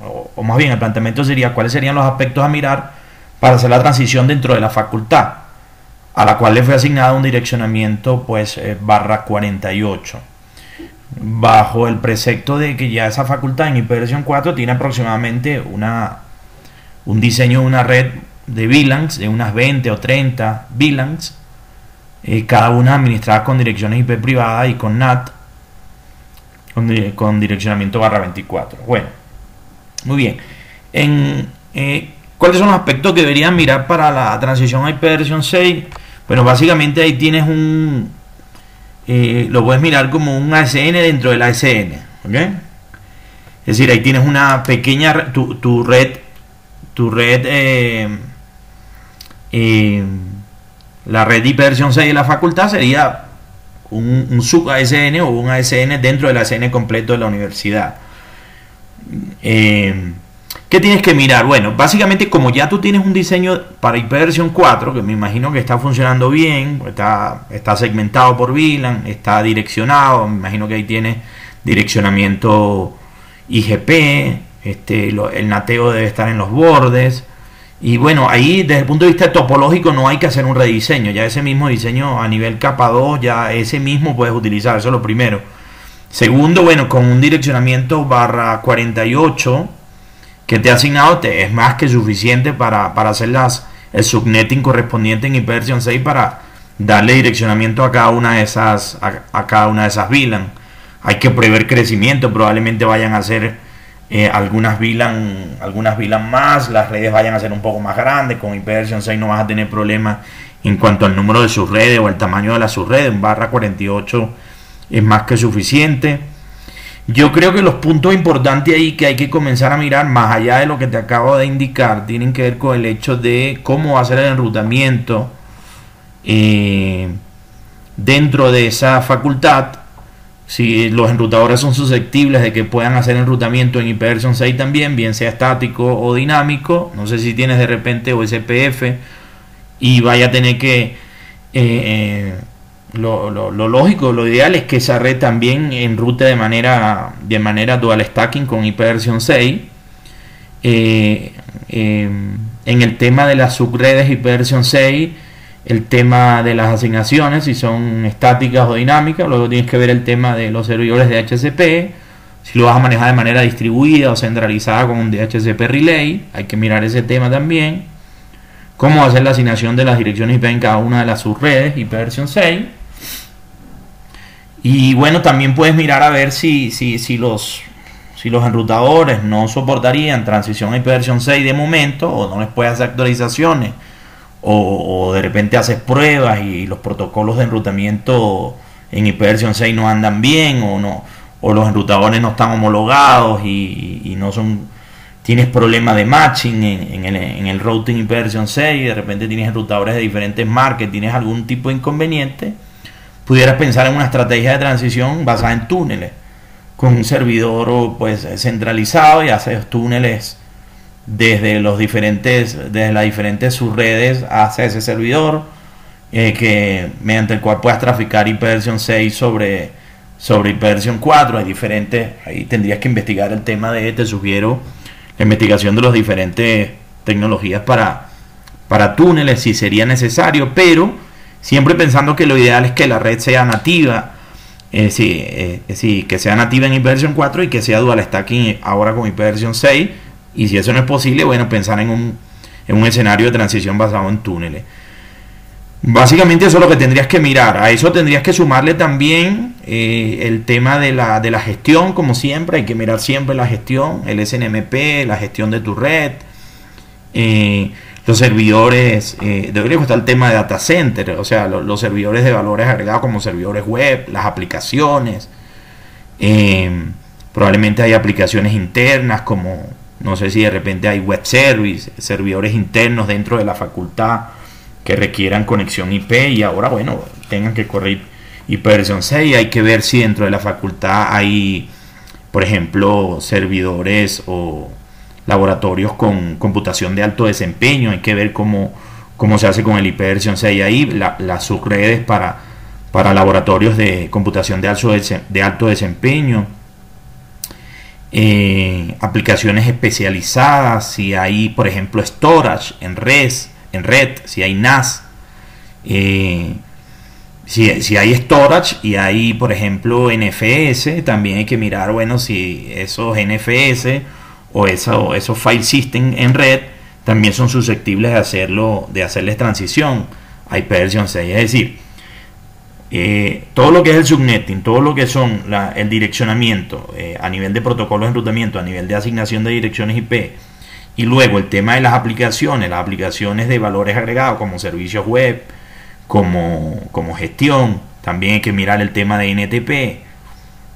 o, más bien el planteamiento sería cuáles serían los aspectos a mirar para hacer la transición dentro de la facultad, a la cual le fue asignado un direccionamiento pues eh, barra 48 bajo el precepto de que ya esa facultad en hiperversión 4 tiene aproximadamente una, un diseño de una red de VLANs, de unas 20 o 30 VLANs, eh, cada una administrada con direcciones IP privadas y con NAT, con, direccionamiento barra 24. Bueno, muy bien. En, eh, ¿Cuáles son los aspectos que deberían mirar para la transición a hiperversión 6? Bueno, básicamente ahí tienes un, eh, lo puedes mirar como un ASN dentro del ASN. Es decir, ahí tienes una pequeña, tu, red, tu red, eh, la red de hiperversión 6 de la facultad sería un, sub ASN o un ASN dentro del ASN completo de la universidad. ¿Qué tienes que mirar? Bueno, básicamente como ya tú tienes un diseño para hiperversión 4, que me imagino que está funcionando bien, está, segmentado por VLAN, está direccionado, me imagino que ahí tiene direccionamiento IGP, este, el nateo debe estar en los bordes. Y bueno, ahí desde el punto de vista topológico no hay que hacer un rediseño, ya ese mismo diseño a nivel capa 2, ya ese mismo puedes utilizar, eso es lo primero. Segundo, bueno, con un direccionamiento barra 48, que te ha asignado es más que suficiente para, hacer las, el subnetting correspondiente en hiperversión 6 para darle direccionamiento a cada una de esas a, cada una de esas VLAN. Hay que prever crecimiento, probablemente vayan a ser eh, algunas VLAN, algunas VLAN más, las redes vayan a ser un poco más grandes, con hiperversión 6 no vas a tener problemas en cuanto al número de sus redes o el tamaño de la subred, en barra 48 es más que suficiente. Yo creo que los puntos importantes ahí que hay que comenzar a mirar, más allá de lo que te acabo de indicar, tienen que ver con el hecho de cómo va a ser el enrutamiento eh, dentro de esa facultad. Si los enrutadores son susceptibles de que puedan hacer enrutamiento en hiperversión 6 también, bien sea estático o dinámico. No sé si tienes de repente OSPF y vaya a tener que eh, lo, lógico, lo ideal es que esa red también enrute de manera, de manera dual stacking con hiperversión 6. Eh, eh, en el tema de las subredes hiperversión 6, el tema de las asignaciones, si son estáticas o dinámicas, luego tienes que ver el tema de los servidores de HCP, si lo vas a manejar de manera distribuida o centralizada con un DHCP relay, hay que mirar ese tema también. Cómo hacer la asignación de las direcciones IP en cada una de las subredes, hiperversión 6 y bueno, también puedes mirar a ver si, si, los, si los enrutadores no soportarían transición a hiperversión 6 de momento o no les puedes hacer actualizaciones o, de repente haces pruebas y los protocolos de enrutamiento en hiperversión 6 no andan bien o no o los enrutadores no están homologados y, no son tienes problemas de matching en, el, en el routing hiperversión 6 y de repente tienes enrutadores de diferentes marcas tienes algún tipo de inconveniente pudieras pensar en una estrategia de transición basada en túneles, con un servidor pues centralizado y hacer túneles desde los diferentes, desde las diferentes subredes hacia ese servidor, eh, que mediante el cual puedas traficar hiperversión 6 sobre, sobre hiperversión 4. Hay diferentes, ahí tendrías que investigar el tema de, te sugiero la investigación de las diferentes tecnologías para, para túneles si sería necesario, pero Siempre pensando que lo ideal es que la red sea nativa, eh, sí, que sea nativa en hiperversión 4 y que sea dual stacking ahora con hiperversión 6. Y si eso no es posible, bueno, pensar en un, en un escenario de transición basado en túneles. Básicamente eso es lo que tendrías que mirar. A eso tendrías que sumarle también eh, el tema de la, de la gestión, como siempre. Hay que mirar siempre la gestión, el SNMP, la gestión de tu red. Eh, los servidores, eh, debería estar el tema de data center, o sea, los servidores de valores agregados como servidores web, las aplicaciones. Eh, probablemente hay aplicaciones internas como, no sé si de repente hay web service, servidores internos dentro de la facultad que requieran conexión IP y ahora, bueno, tengan que correr versión 6. Hay que ver si dentro de la facultad hay, por ejemplo, servidores o laboratorios con computación de alto desempeño, hay que ver cómo, cómo se hace con el hiperversión 6 ahí, las subredes para, para laboratorios de computación de alto, de alto desempeño. eh, aplicaciones especializadas, si hay, por ejemplo, storage en red, en red si hay NAS, eh, si, si, hay storage y hay, por ejemplo, NFS, también hay que mirar, bueno, si esos NFS o eso, esos file system en red también son susceptibles de hacerlo, de hacerles transición a Hyperion 6. Es decir, eh, todo lo que es el subnetting, todo lo que son el direccionamiento eh, a nivel de protocolos de enrutamiento, a nivel de asignación de direcciones IP, y luego el tema de las aplicaciones, las aplicaciones de valores agregados como servicios web, como, como gestión, también hay que mirar el tema de NTP,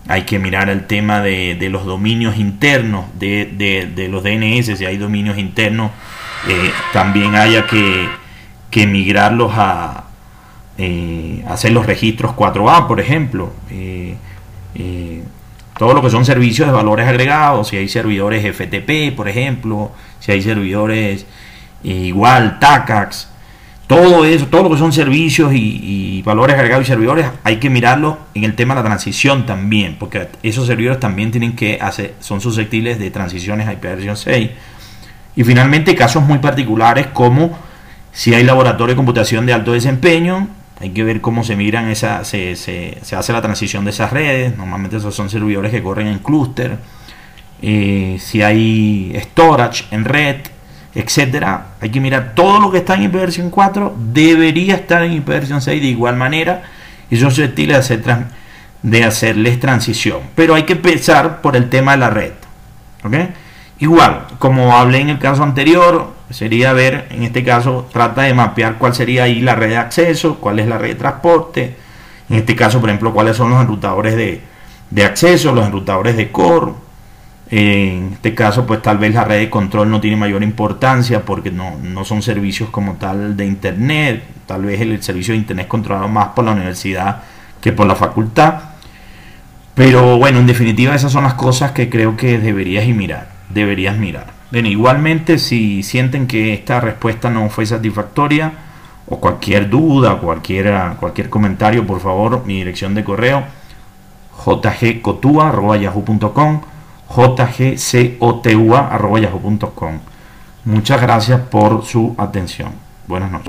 hay que mirar el tema de, los dominios internos, de, los DNS, si hay dominios internos, eh, también haya que, que migrarlos a, eh, hacer los registros 4A, por ejemplo. Eh, todo lo que son servicios de valores agregados, si hay servidores FTP, por ejemplo, si hay servidores igual, TACAX, todo eso, todo lo que son servicios y, valores agregados y servidores, hay que mirarlo en el tema de la transición también, porque esos servidores también tienen que hacer, son susceptibles de transiciones a ipv 6. Y finalmente, casos muy particulares como si hay laboratorio de computación de alto desempeño, hay que ver cómo se miran esa, se, se, hace la transición de esas redes. Normalmente esos son servidores que corren en clúster. Eh, si hay storage en red, etcétera. Hay que mirar todo lo que está en ipv 4 debería estar en ipv 6 de igual manera y son susceptibles de, de hacerles transición. Pero hay que empezar por el tema de la red. Igual, como hablé en el caso anterior, sería ver, en este caso, trata de mapear cuál sería ahí la red de acceso, cuál es la red de transporte. En este caso, por ejemplo, cuáles son los enrutadores de, de acceso, los enrutadores de core en este caso, pues tal vez la red de control no tiene mayor importancia porque no, no son servicios como tal de Internet. Tal vez el, servicio de Internet es controlado más por la universidad que por la facultad. Pero bueno, en definitiva esas son las cosas que creo que deberías mirar. Deberías mirar. Bien, igualmente si sienten que esta respuesta no fue satisfactoria o cualquier duda, cualquier, cualquier comentario, por favor, mi dirección de correo jgcotua.yahoo.com jgcotua.yahoo.com. Muchas gracias por su atención. Buenas noches.